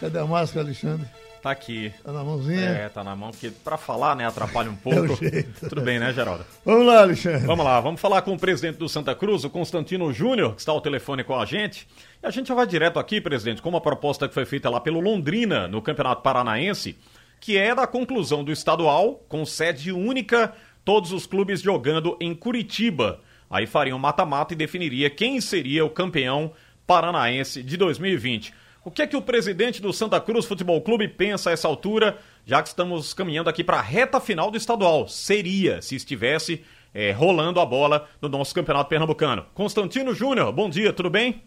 Cadê a máscara, Alexandre? Tá aqui. Tá na mãozinha? É, tá na mão, porque pra falar, né, atrapalha um pouco. É jeito. Tudo bem, né, Geraldo? Vamos lá, Alexandre. Vamos lá, vamos falar com o presidente do Santa Cruz, o Constantino Júnior, que está ao telefone com a gente. E a gente já vai direto aqui, presidente, com uma proposta que foi feita lá pelo Londrina, no Campeonato Paranaense, que é da conclusão do estadual, com sede única, todos os clubes jogando em Curitiba. Aí fariam mata-mata e definiria quem seria o campeão paranaense de 2020. O que é que o presidente do Santa Cruz Futebol Clube pensa a essa altura, já que estamos caminhando aqui para a reta final do estadual? Seria se estivesse é, rolando a bola no nosso campeonato pernambucano. Constantino Júnior, bom dia, tudo bem?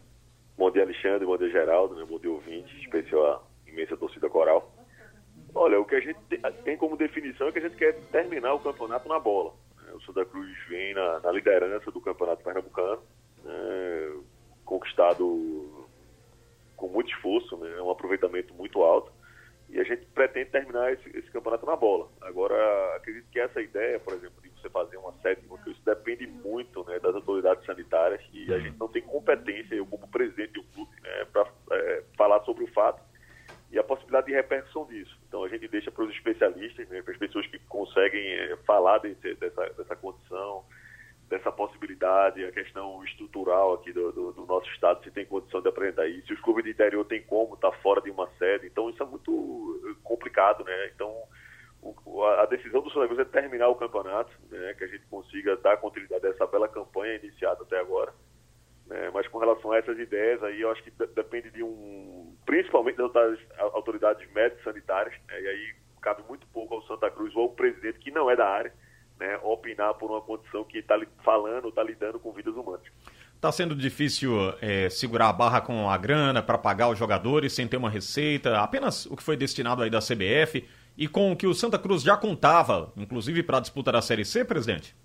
Bom dia, Alexandre, bom dia, Geraldo, né? bom dia, ouvinte, especial a imensa torcida coral. Olha, o que a gente tem como definição é que a gente quer terminar o campeonato na bola. Né? O Santa Cruz vem na, na liderança do campeonato pernambucano, né? conquistado com muito esforço, né? É um aproveitamento muito alto. E a gente pretende terminar esse, esse, campeonato na bola. Agora, acredito que essa ideia, por exemplo, de você fazer uma sétima, isso depende muito né, das autoridades sanitárias e a gente não tem competência, eu como presidente do clube, né, para é, falar sobre o fato e a possibilidade de repercussão disso. Então a gente deixa para os especialistas, né, para as pessoas que conseguem é, falar desse, dessa, dessa condição, dessa possibilidade, a questão estrutural aqui do, do, do, nosso estado, se tem condição de apresentar isso, se os clubes de interior têm como estar tá fora de uma sede, então isso é muito eh, complicado, né? Então o, a, decisão do Cruz é terminar o campeonato, né? que a gente consiga dar continuidade a essa bela campanha iniciada até agora. Né? Mas com relação a essas ideias aí, eu acho que depende de um, principalmente das autoridades médicas sanitárias, né? e aí cabe muito pouco ao Santa Cruz ou ao presidente que não é da área né, opinar por uma condição que está falando, está lidando com vidas humanas. Está sendo difícil é, segurar a barra com a grana para pagar os jogadores sem ter uma receita, apenas o que foi destinado aí da CBF e com o que o Santa Cruz já contava, inclusive para a disputa da Série C, presidente?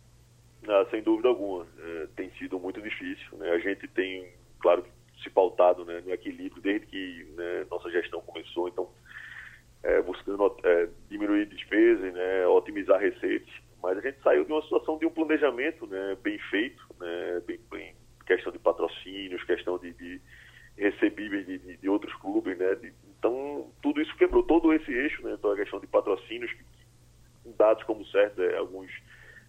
Ah, sem dúvida alguma. É, tem sido muito difícil. Né? A gente tem, claro, se pautado né, no equilíbrio desde que né, nossa gestão começou, então é, buscando é, diminuir despesas, né, otimizar receitas mas a gente saiu de uma situação de um planejamento né, bem feito, né, bem, bem, questão de patrocínios, questão de, de recebíveis de, de, de, outros clubes, né? De, então, tudo isso quebrou, todo esse eixo, né? Então, a questão de patrocínios, dados como certo, é, alguns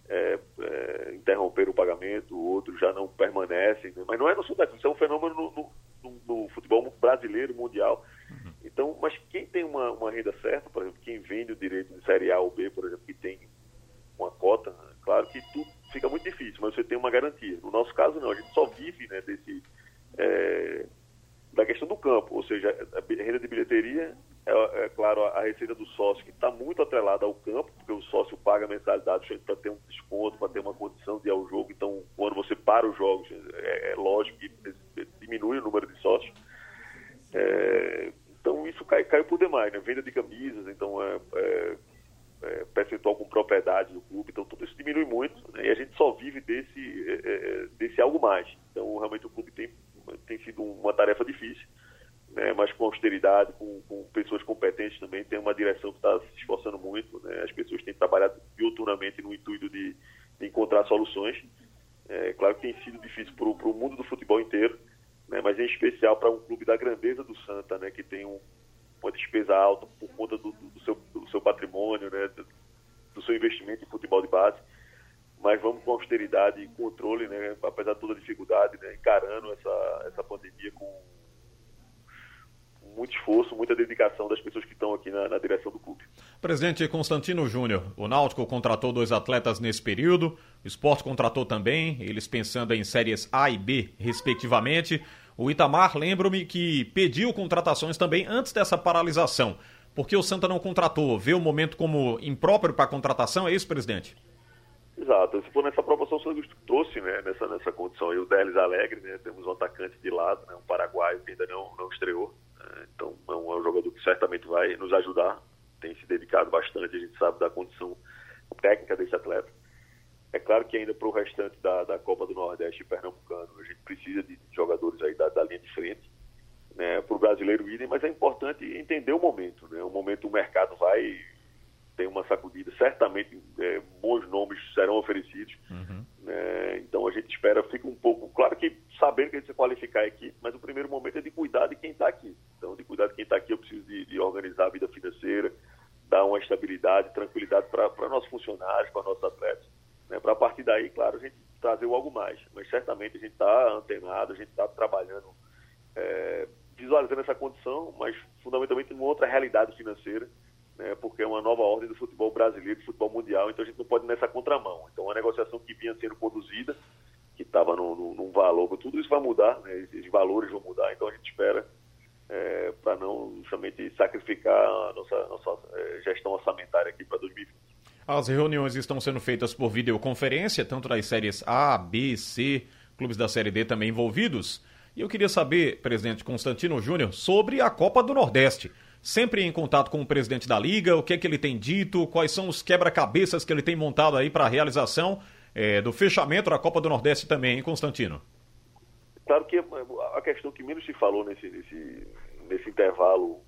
é, é, interromperam o pagamento, outros já não permanecem, né? mas não é no Santa Cruz, isso é um fenômeno no, no, no futebol brasileiro, mundial. Uhum. Então, mas quem tem uma, uma renda certa, por exemplo, quem vende o direito de Série A ou B, por exemplo, que tem uma cota, claro que tudo fica muito difícil, mas você tem uma garantia. No nosso caso, não, a gente só vive né, desse, é, da questão do campo, ou seja, a renda de bilheteria, é, é claro, a receita do sócio, que está muito atrelada ao campo, porque o sócio paga mensalidade para ter um desconto, para ter uma condição de ir ao jogo. Então, quando você para os jogos, é, é lógico que diminui o número de sócios. É, então, isso cai, caiu por demais, né? Venda de camisas, então, é, é é, propriedade do clube, então tudo isso diminui muito né, e a gente só vive desse, é, é, desse algo mais. Então realmente o clube tem, tem sido uma tarefa difícil, né, mas com austeridade, com, com pessoas competentes também, tem uma direção que está se esforçando muito, né, as pessoas têm trabalhado diuturnamente no intuito de, de encontrar soluções. É, claro que tem sido difícil para o mundo do futebol inteiro, né, mas em especial para um clube da grandeza do Santa, né, que tem um, uma despesa alta por conta do, do, seu, do seu patrimônio, né, do seu investimento em futebol de base. Mas vamos com austeridade e controle, né, apesar de toda a dificuldade, né, encarando essa, essa pandemia com muito esforço, muita dedicação das pessoas que estão aqui na, na direção do clube. Presidente Constantino Júnior, o Náutico contratou dois atletas nesse período, o Esporte contratou também, eles pensando em séries A e B, respectivamente. O Itamar, lembro-me que pediu contratações também antes dessa paralisação. Porque o Santa não contratou? Vê o momento como impróprio para a contratação? É isso, presidente? Exato. Se for nessa proporção, o Santa trouxe né, nessa, nessa condição aí o Delis Alegre, né? Temos um atacante de lado, né, um paraguaio que ainda não, não estreou. Né, então é um, é um jogador que certamente vai nos ajudar. Tem se dedicado bastante, a gente sabe da condição técnica desse atleta. É claro que ainda para o restante da, da Copa do Nordeste e Pernambucano, a gente precisa de jogadores aí da, da linha de frente, brasileiro idem, mas é importante entender o momento. Né? O momento o mercado vai ter uma sacudida, certamente é, bons nomes serão oferecidos. Uhum. Né? Então a gente espera, fica um pouco, claro que sabendo que a gente precisa qualificar a equipe, mas o primeiro momento é de cuidar de quem está aqui. Então, de cuidar de quem está aqui, eu preciso de estabilidade, tranquilidade para nossos funcionários, para nossos atletas. Né? Para a partir daí, claro, a gente trazer algo mais. Mas certamente a gente está antenado, a gente está trabalhando, é, visualizando essa condição, mas fundamentalmente uma outra realidade financeira, né? porque é uma nova ordem do futebol brasileiro, do futebol mundial, então a gente não pode ir nessa contramão. Então a negociação que vinha sendo conduzida, que estava num, num, valor, tudo isso vai mudar, né? esses valores vão mudar, então a gente espera é, para não justamente sacrificar a nossa, nossa é, gestão orçamentária aqui para 2020. As reuniões estão sendo feitas por videoconferência, tanto das séries A, B, C, clubes da Série D também envolvidos. E eu queria saber, presidente Constantino Júnior, sobre a Copa do Nordeste. Sempre em contato com o presidente da Liga, o que é que ele tem dito, quais são os quebra-cabeças que ele tem montado aí para a realização é, do fechamento da Copa do Nordeste também, hein, Constantino? Claro que a questão que menos se falou nesse, nesse, nesse intervalo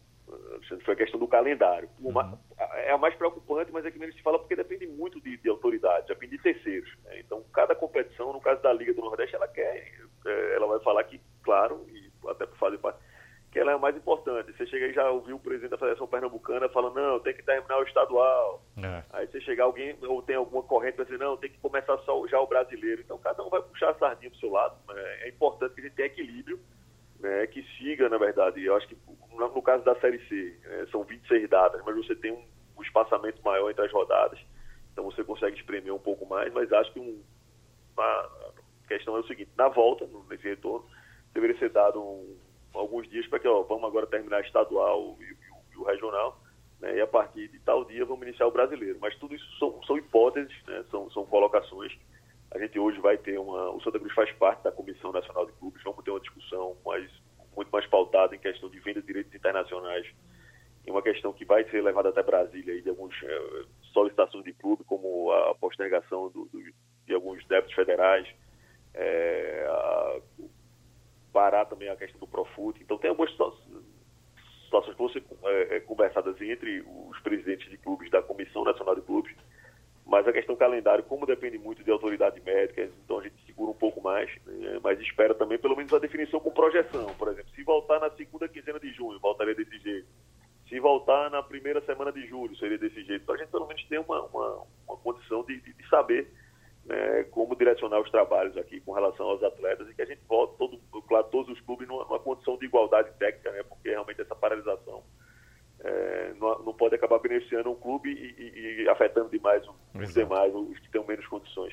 foi a questão do calendário. Uma, é a mais preocupante, mas é que menos se fala porque depende muito de, de autoridades, depende de terceiros. Né? Então, cada competição, no caso da Liga do Nordeste, ela quer, é, ela vai falar que, claro, e até por fazer parte, que ela é a mais importante. Ouviu o presidente da Federação Pernambucana falando, não, tem que terminar o estadual. É. Aí você chegar alguém, ou tem alguma corrente, vai dizer, não, tem que começar só já o brasileiro. Então cada um vai puxar a sardinha pro seu lado. É, é importante que a gente tenha equilíbrio, né, que siga, na verdade. Eu acho que no, caso da Série C, é, são 26 datas, mas você tem um, um espaçamento maior entre as rodadas. Então você consegue espremer um pouco mais, mas acho que um, uma questão é o seguinte, na volta, nesse retorno, deveria ser dado um alguns dias para que ó, vamos agora terminar estadual e, e, e o regional, né, e a partir de tal dia vamos iniciar o brasileiro. Mas tudo isso são, são hipóteses, né, são, são colocações. A gente hoje vai ter uma. O Santa Cruz faz parte da Comissão Nacional de Clubes, vamos ter uma discussão mais, muito mais pautada em questão de venda de direitos internacionais e uma questão que vai ser levada até Brasília aí de algumas é, solicitações de clube, como a postergação do, do, de alguns débitos federais, é, a, parar também a questão do Profut. Então tem algumas situações que vão ser é, é, conversadas entre os presidentes de clubes da Comissão Nacional de Clubes, mas a questão calendário, como depende muito de autoridade médica, então a gente segura um pouco mais, né? mas espera também pelo menos a definição com projeção. Por exemplo, se voltar na segunda quinzena de junho, voltaria desse jeito. Se voltar na primeira semana de julho, seria desse jeito. Então a gente pelo menos tem uma, uma, uma condição de, de, de saber né, como direcionar os trabalhos aqui com relação aos atletas e que a gente volte, todo, claro, todos os clubes numa, numa condição de igualdade técnica, né, porque realmente essa paralisação é, não, não, pode acabar beneficiando um clube e, e, e afetando demais os Exato. demais, os que têm menos condições.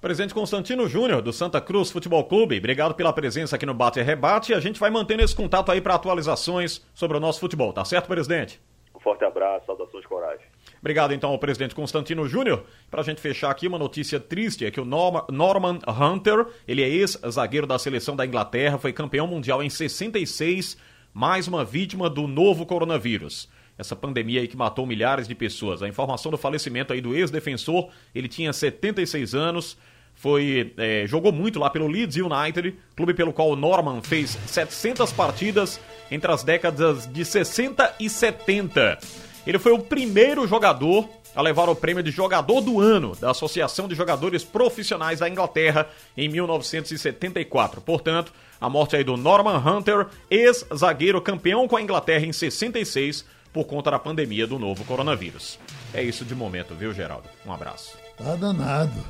Presidente Constantino Júnior, do Santa Cruz Futebol Clube, obrigado pela presença aqui no Bate e Rebate. A gente vai mantendo esse contato aí para atualizações sobre o nosso futebol, tá certo, presidente? Forte abraço, saudações corais. Obrigado então ao presidente Constantino Júnior. Para a gente fechar aqui, uma notícia triste é que o Norman Hunter, ele é ex-zagueiro da seleção da Inglaterra, foi campeão mundial em 66, mais uma vítima do novo coronavírus. Essa pandemia aí que matou milhares de pessoas. A informação do falecimento aí do ex-defensor, ele tinha 76 anos, foi é, jogou muito lá pelo Leeds United, clube pelo qual o Norman fez 700 partidas entre as décadas de 60 e 70. Ele foi o primeiro jogador a levar o prêmio de jogador do ano da Associação de Jogadores Profissionais da Inglaterra em 1974. Portanto, a morte aí do Norman Hunter, ex-zagueiro campeão com a Inglaterra em 66 por conta da pandemia do novo coronavírus. É isso de momento, viu, Geraldo? Um abraço. Tá danado.